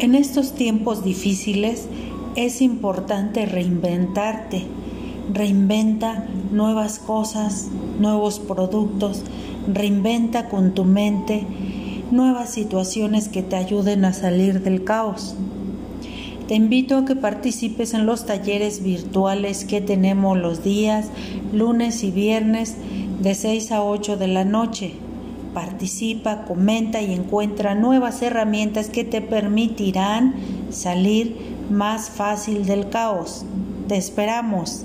En estos tiempos difíciles es importante reinventarte. Reinventa nuevas cosas, nuevos productos, reinventa con tu mente nuevas situaciones que te ayuden a salir del caos. Te invito a que participes en los talleres virtuales que tenemos los días lunes y viernes de 6 a 8 de la noche. Participa, comenta y encuentra nuevas herramientas que te permitirán salir más fácil del caos. Te esperamos.